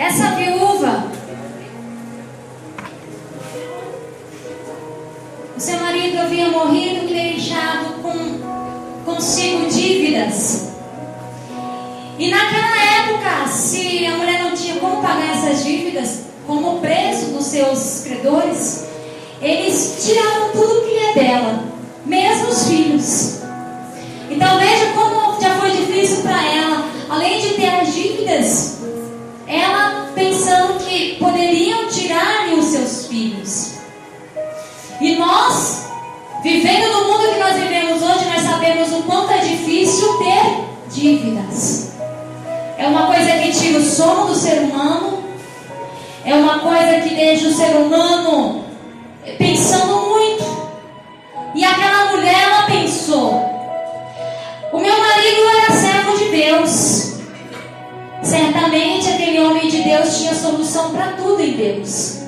Essa viúva, o seu marido havia morrido e deixado com, consigo dívidas. E naquela época, se a mulher não tinha como pagar essas dívidas, como preço dos seus credores, eles tiravam tudo que é dela, mesmo os filhos. Então veja como já foi difícil para ela, além de ter as dívidas, ela pensando que poderiam tirar-lhe os seus filhos. E nós, vivendo no mundo que nós vivemos hoje, nós sabemos o quanto é difícil ter dívidas. É uma coisa que tira o sono do ser humano, é uma coisa que deixa o ser humano pensando muito. E aquela mulher, ela pensou: o meu marido era servo de Deus. Certamente aquele homem de Deus tinha solução para tudo em Deus.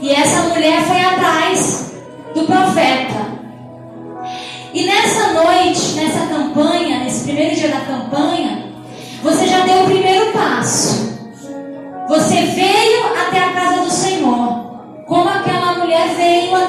E essa mulher foi atrás do profeta. E nessa noite, nessa campanha, nesse primeiro dia da campanha, você já deu o primeiro passo. Você veio até a casa do Senhor, como aquela mulher veio até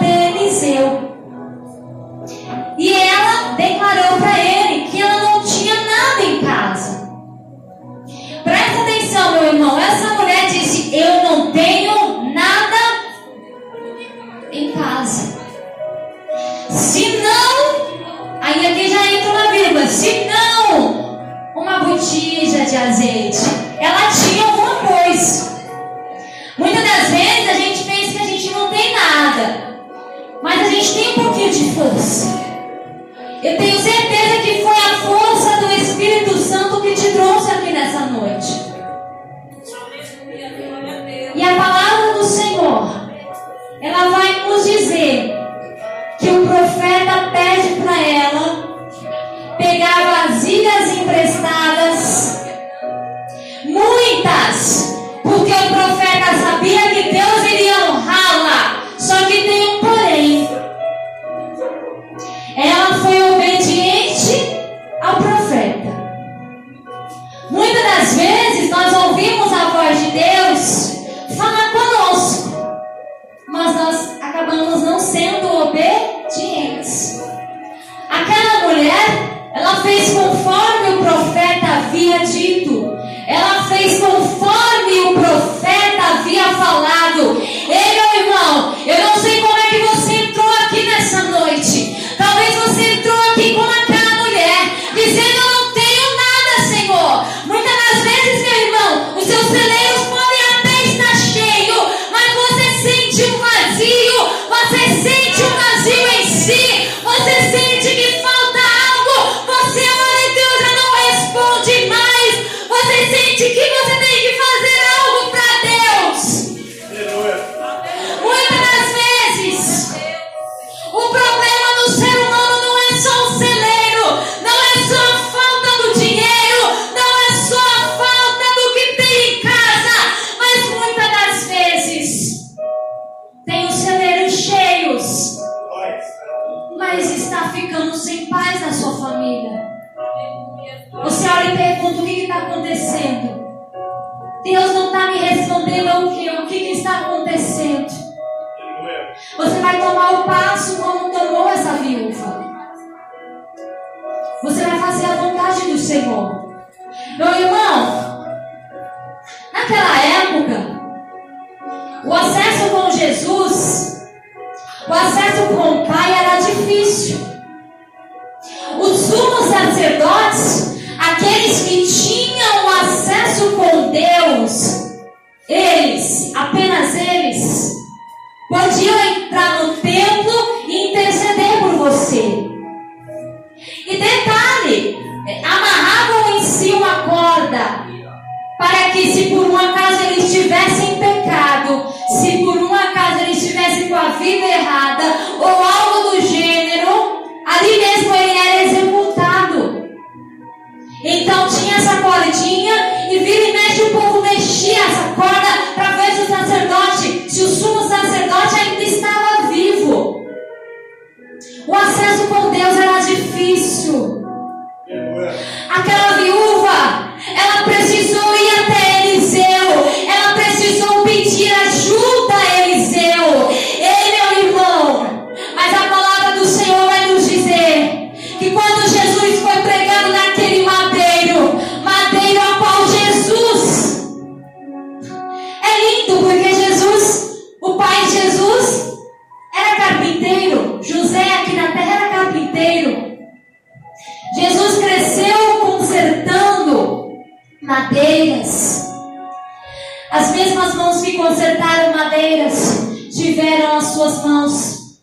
mesmas mãos que consertaram madeiras tiveram as suas mãos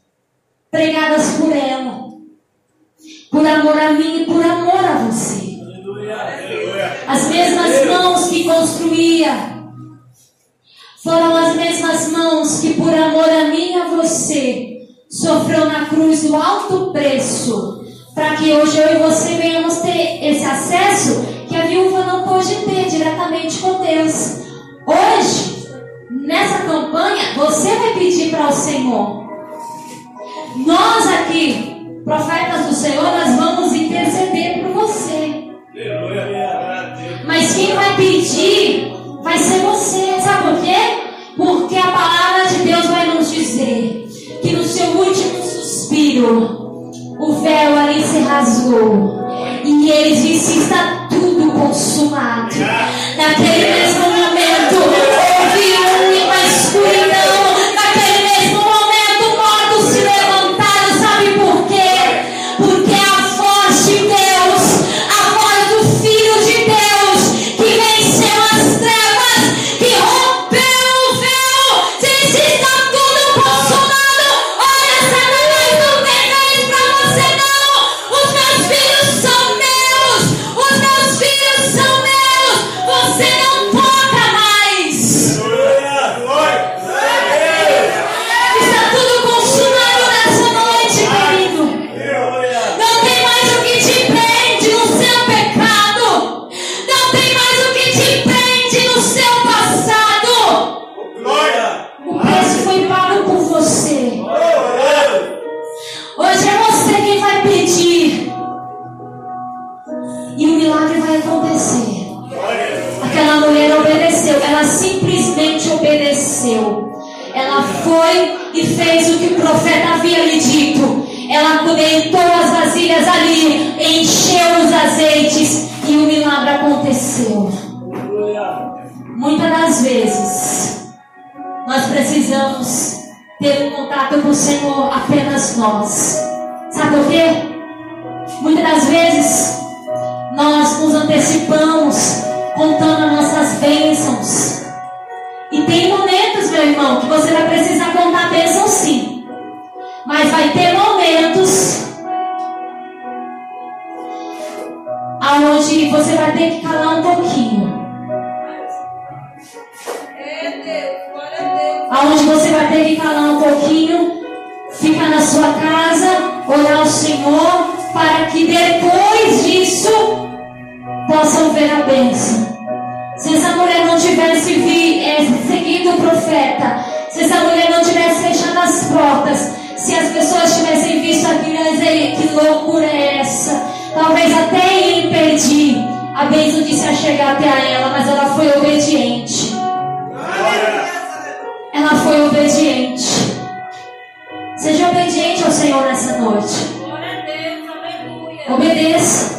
pregadas por ela. Por amor a mim e por amor a você. As mesmas mãos que construía foram as mesmas mãos que por amor a mim e a você sofreu na cruz o alto preço para que hoje eu e você venhamos ter esse acesso que a viúva não pôde ter diretamente com Deus. Hoje, nessa campanha, você vai pedir para o Senhor. Nós aqui, profetas do Senhor, nós vamos interceder por você. Mas quem vai pedir vai ser você. Sabe por quê? Porque a palavra de Deus vai nos dizer que no seu último suspiro, o véu ali se rasgou. E ele disse: Está tudo consumado. Naquele mesmo Deitou as vasilhas ali, encheu os azeites e o milagre aconteceu. Muitas das vezes, nós precisamos ter um contato com o Senhor apenas nós. Sabe por quê? Muitas das vezes, nós nos antecipamos contando as nossas bênçãos. E tem momentos, meu irmão, que você vai precisar contar bênção sim. Mas vai ter momentos aonde você vai ter que calar um pouquinho. Aonde você vai ter que calar um pouquinho, ficar na sua casa, orar ao Senhor, para que depois disso possam ver a bênção. Se essa mulher não tivesse vi, é, seguido o profeta, se essa mulher não tivesse fechado as portas, se as pessoas tivessem visto aquilo que loucura é essa, talvez até impedir a bênção de se chegar até a ela, mas ela foi obediente. Ela foi obediente. Seja obediente ao Senhor nessa noite. Obedeça.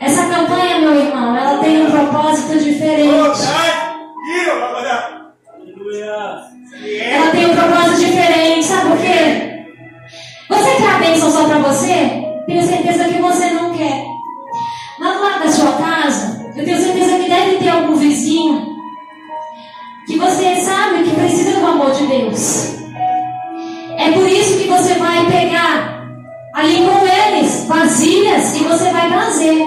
Essa campanha, meu irmão, ela tem um propósito diferente. Ela tem um propósito diferente, sabe por quê? Você quer a bênção só para você? Tenho certeza que você não quer. Lá do lado da sua casa, eu tenho certeza que deve ter algum vizinho que você sabe que precisa do amor de Deus. É por isso que você vai pegar ali com eles vasilhas e você vai trazer.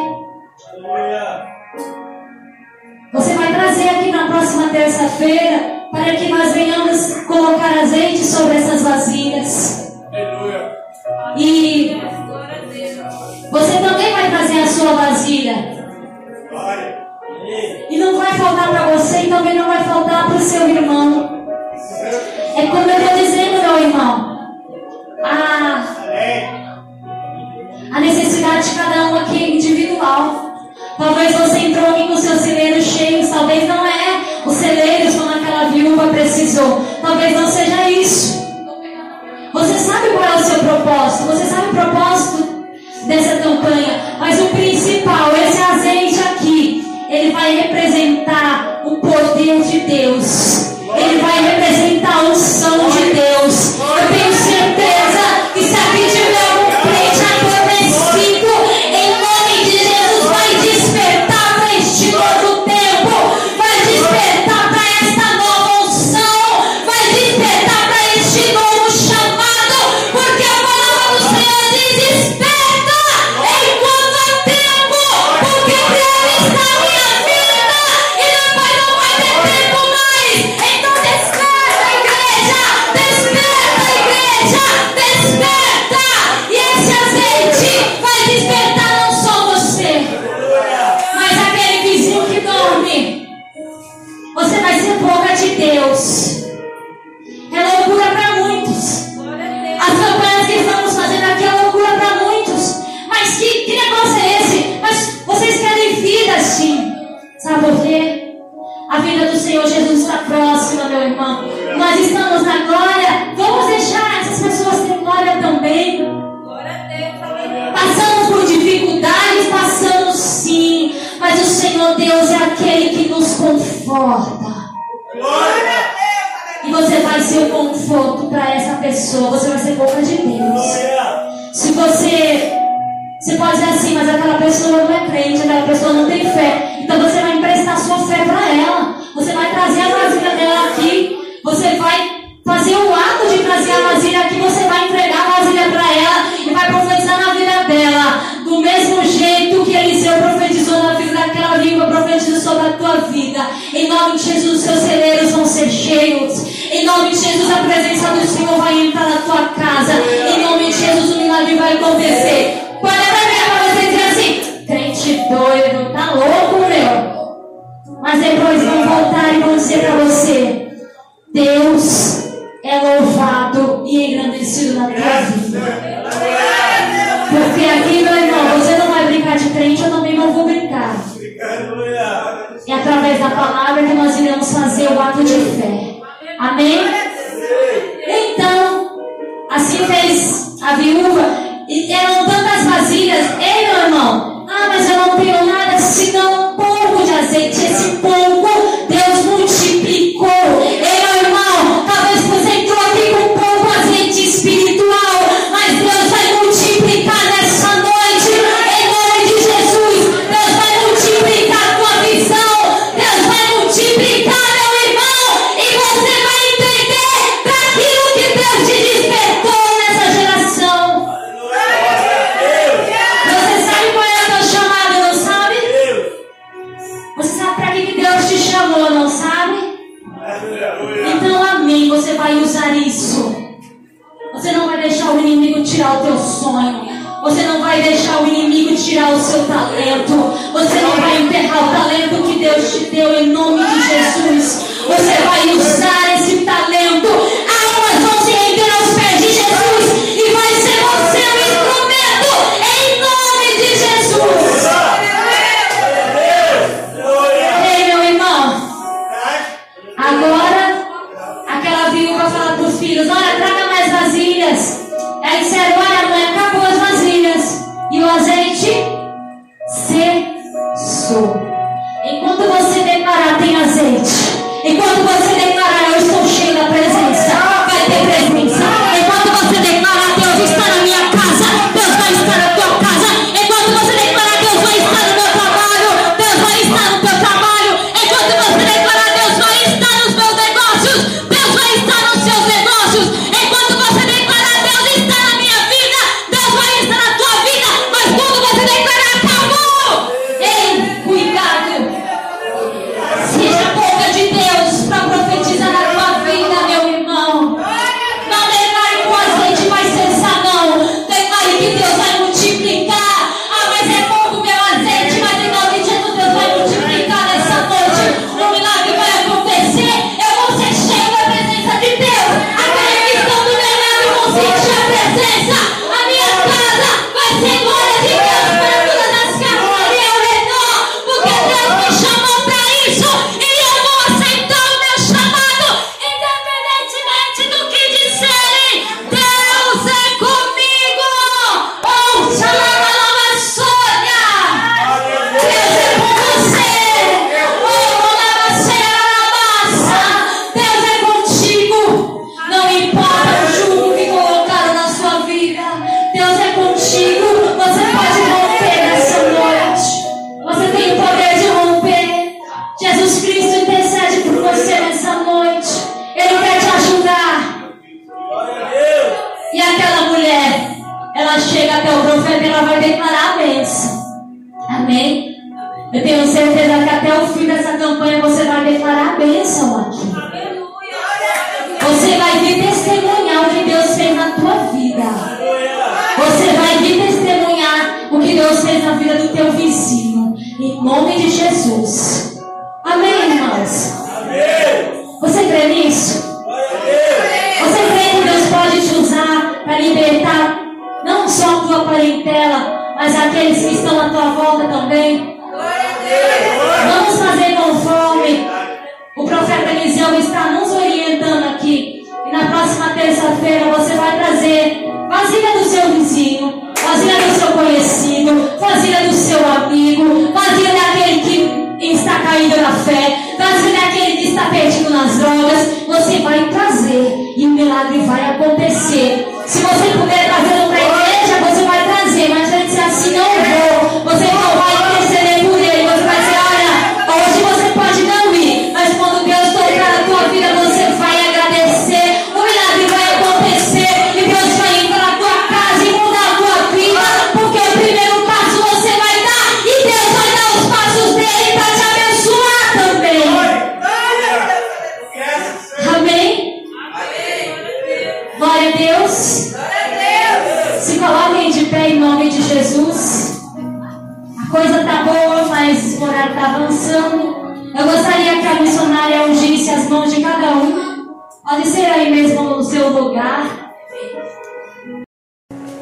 Você vai trazer aqui na próxima terça-feira para que nós venhamos colocar azeite sobre essas vasilhas. E você também vai trazer a sua vasilha. E não vai faltar para você e também não vai faltar para o seu irmão. É como eu estou dizendo, meu irmão. A, a necessidade de cada um aqui é individual. Talvez você entrou aqui com seus celeiros cheios, talvez não é os celeiros como aquela viúva precisou. Representar o poder de Deus. nome de Jesus, seus celeiros vão ser cheios. Em nome de Jesus, a presença do Senhor vai entrar na tua casa. Em nome de Jesus, o milagre vai acontecer. Pode até virar para você dizer assim: crente doido, tá louco, meu? Mas depois vão voltar e vão dizer para você: Deus é louvado e engrandecido na tua vida. através da palavra que nós iremos fazer o ato de fé. Amém? Então, assim fez a viúva. E eram tantas vasilhas. Ei, meu irmão. Ah, mas eu não tenho nada, senão um pouco de azeite. Esse pouco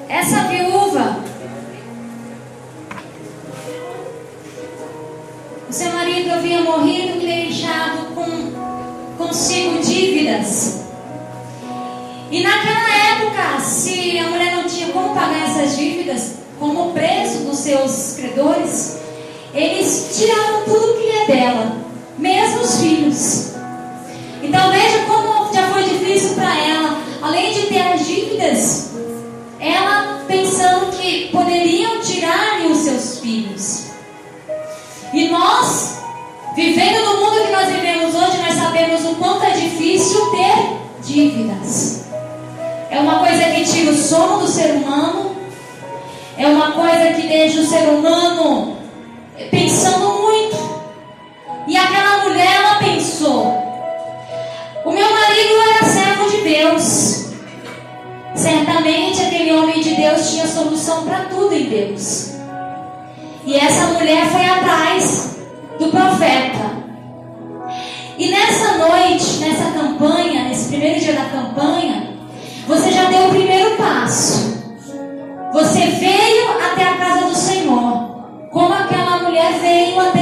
Essa viúva, o seu marido havia morrido e deixado com, consigo dívidas. E naquela época, se a mulher não tinha como pagar essas dívidas, como preço dos seus credores, eles tiravam tudo que é dela, mesmo os filhos. Então veja como já foi difícil para ela, além de ter as dívidas, ela sabemos o quanto é difícil ter dívidas. É uma coisa que tira o sono do ser humano, é uma coisa que deixa o ser humano pensando muito. E aquela mulher, ela pensou: o meu marido era servo de Deus. Certamente aquele homem de Deus tinha solução para tudo em Deus. E essa mulher foi atrás da na campanha, você já deu o primeiro passo. Você veio até a casa do Senhor, como aquela mulher veio até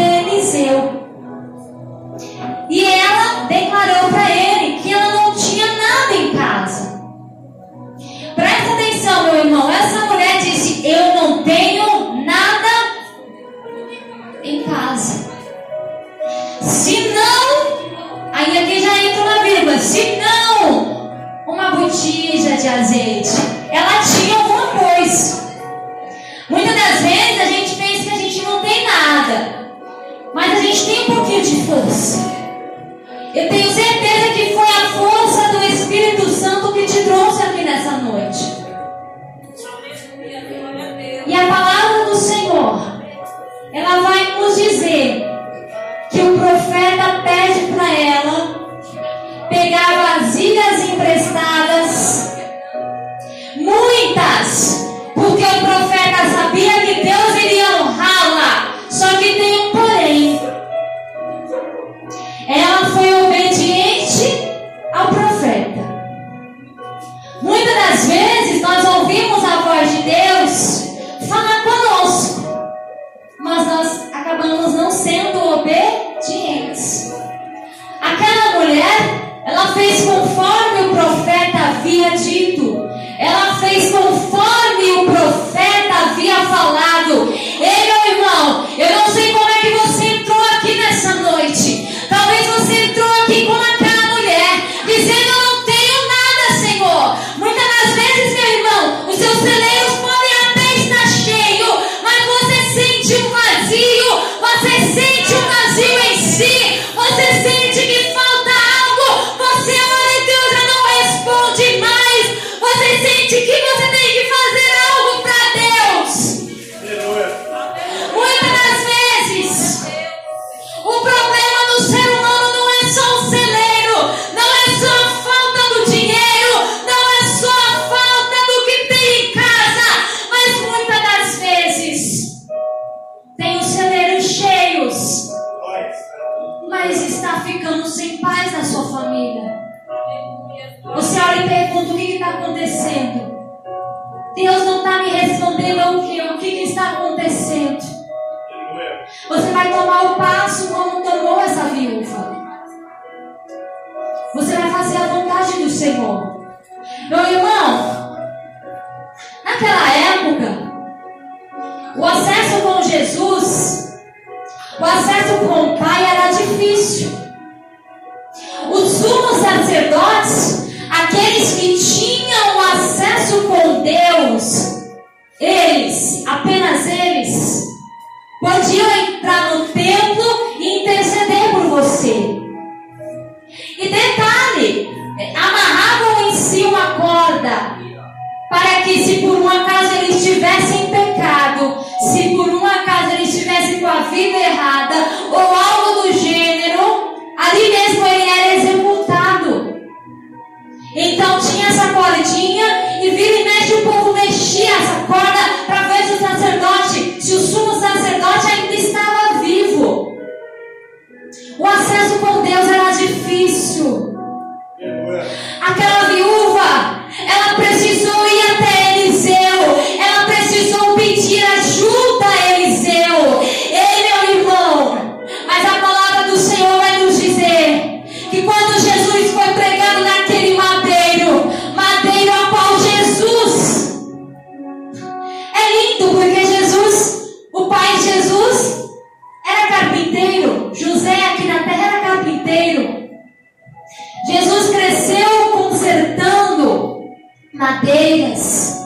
madeiras.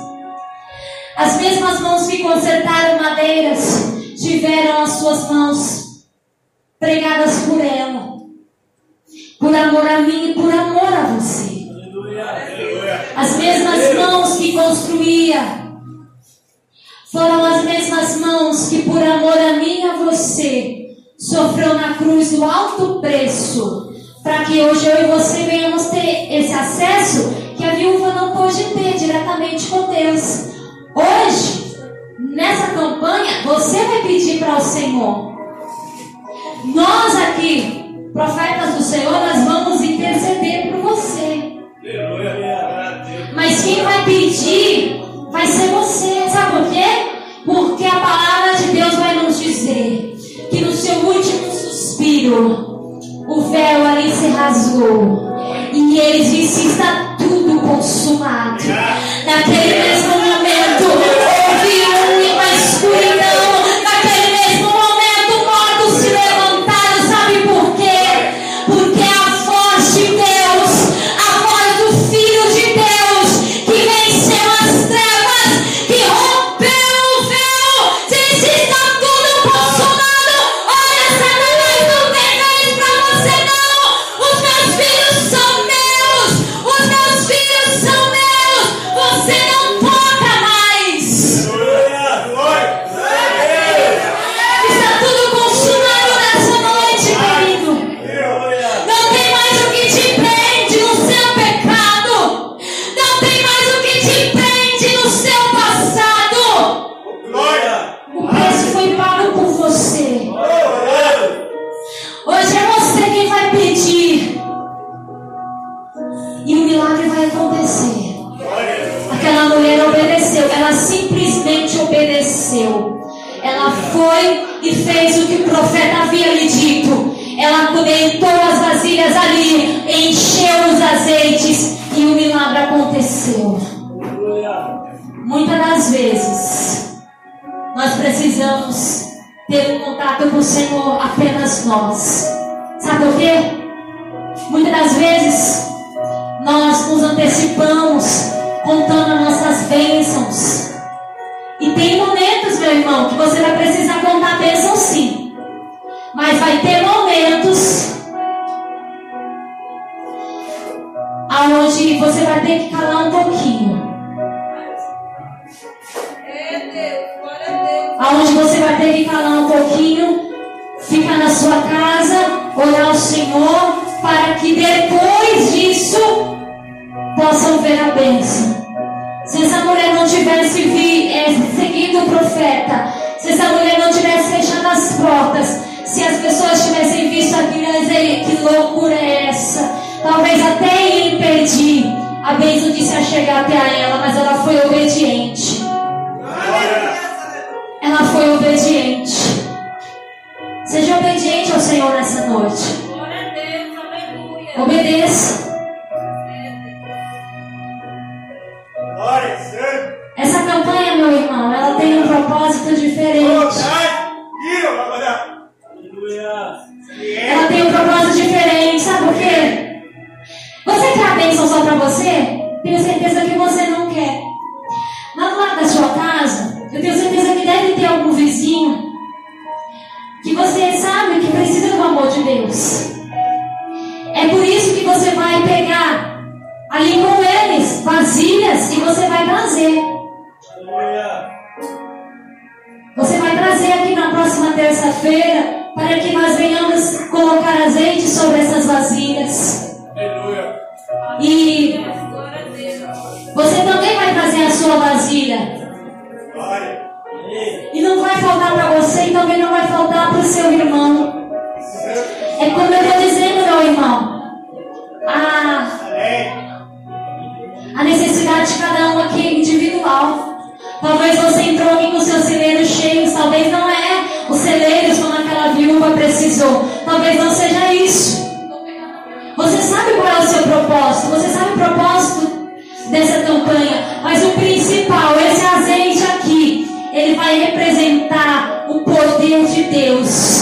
As mesmas mãos que consertaram madeiras tiveram as suas mãos pregadas por ela, por amor a mim e por amor a você. As mesmas mãos que construía foram as mesmas mãos que, por amor a mim e a você, sofreu na cruz o alto preço, para que hoje eu e você venhamos ter esse acesso que a viúva não pôde ter diretamente com Deus. Hoje, nessa campanha, você vai pedir para o Senhor. Nós aqui, profetas do Senhor, nós vamos interceder por você. Mas quem vai pedir vai ser você. Sabe por quê? Porque a palavra de Deus vai nos dizer que no seu último suspiro o véu ali se rasgou. E ele disse: Está tudo consumado. Naquele mesmo movimentou as vasilhas ali, encheu os azeites e o milagre aconteceu. Muitas das vezes, nós precisamos ter um contato com o Senhor apenas nós. Sabe por quê? Muitas das vezes, nós nos antecipamos contando as nossas bênçãos. E tem momentos, meu irmão, que você vai precisar contar bênção sim. Mas vai ter momentos aonde você vai ter que calar um pouquinho. Aonde você vai ter que calar um pouquinho, ficar na sua casa, olhar o Senhor, para que depois disso possam ver a bênção. Se essa mulher não tivesse vi, é, seguido o profeta, se essa mulher não tivesse fechado as portas, se as pessoas tivessem visto aquilo, eh, que loucura é essa? talvez até impedir a bênção de se achegar até a ela, mas ela foi obediente. Ela foi obediente. Seja obediente ao Senhor nessa noite. Obedeça. Essa campanha, meu irmão, ela tem um propósito diferente. Ela tem um propósito diferente, sabe por quê? Você quer a bênção só para você? Tenho certeza que você não quer. Mas lá da sua casa, eu tenho certeza que deve ter algum vizinho que você sabe que precisa do amor de Deus. É por isso que você vai pegar ali com eles, vasilhas, e você vai trazer. Você vai trazer aqui na próxima terça-feira para que nós venhamos colocar azeite sobre essas vasilhas. E você também vai trazer a sua vasilha. E não vai faltar para você e também não vai faltar para o seu irmão. É como eu estou dizendo, meu irmão. A, a necessidade de cada um aqui é individual. Talvez você entrou aqui com seus celeiros cheios, talvez não é os celeiros como aquela viúva precisou. Talvez não seja propósito dessa campanha. Mas o principal, esse azeite aqui, ele vai representar o poder de Deus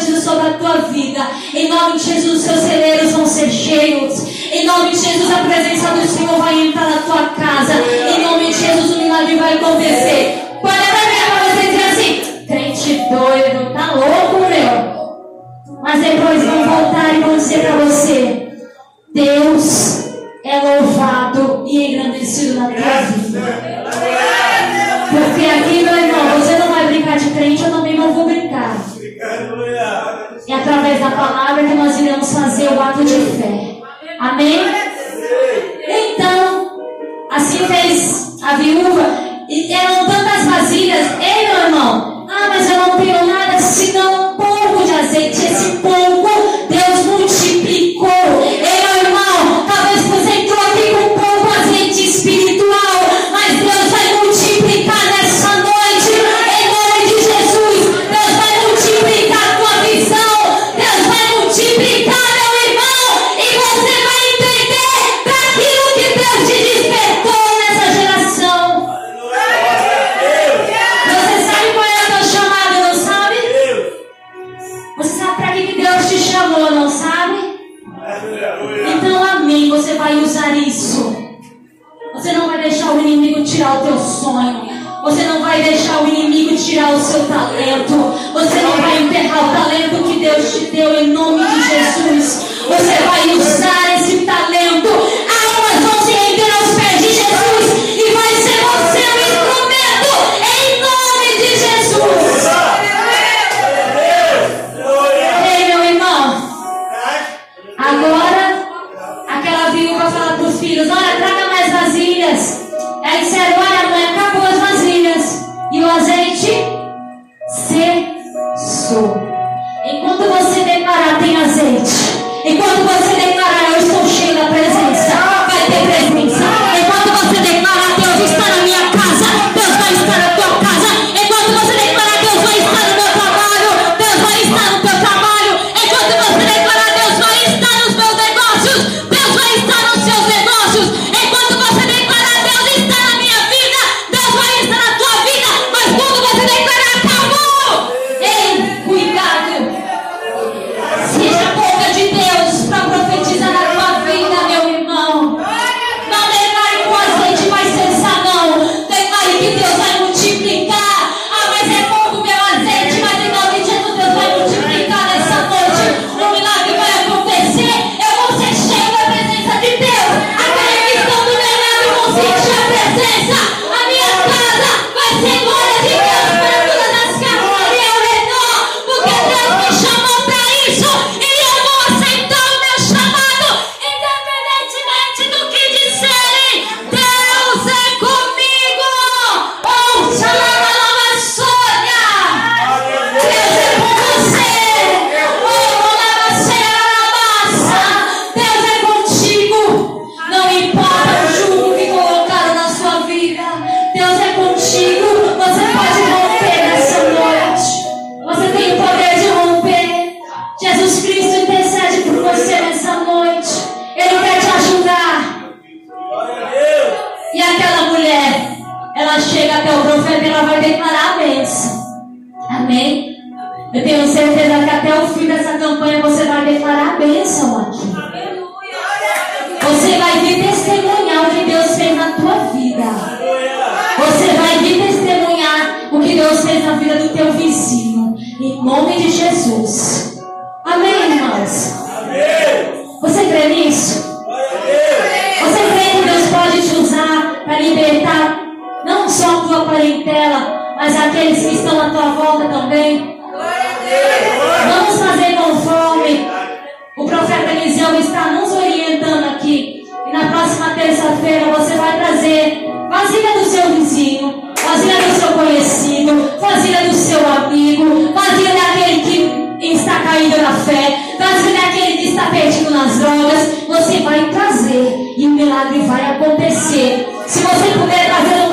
sobre a tua vida. Em nome de Jesus, seus celeiros vão ser cheios. Em nome de Jesus, a presença do Senhor vai entrar na tua casa. Em nome de Jesus, o milagre vai acontecer. Pode até ver para você dizer assim: crente doido, tá louco, meu? Mas depois vão voltar e vão dizer para você: Deus é louvado e engrandecido na tua vida. Porque aqui, meu irmão, você não vai brincar de crente eu não e através da palavra que nós iremos fazer o ato de fé. Amém? Então, assim fez a viúva. E eram tantas vasilhas. Ei, meu irmão. Ah, mas eu não tenho nada, senão um pouco de azeite. Esse pouco nas drogas, você vai trazer e o milagre vai acontecer. Se você puder trazer um